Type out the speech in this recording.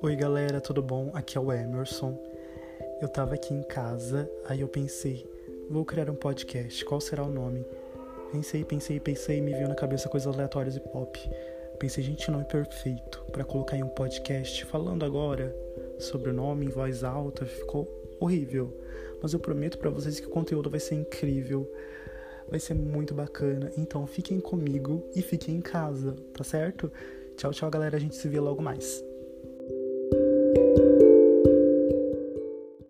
Oi galera, tudo bom? Aqui é o Emerson. Eu tava aqui em casa, aí eu pensei, vou criar um podcast, qual será o nome? Pensei, pensei, pensei, me veio na cabeça coisas aleatórias e pop. Pensei, gente, o nome perfeito para colocar em um podcast falando agora sobre o nome em voz alta, ficou horrível. Mas eu prometo para vocês que o conteúdo vai ser incrível, vai ser muito bacana. Então fiquem comigo e fiquem em casa, tá certo? Tchau, tchau, galera. A gente se vê logo mais.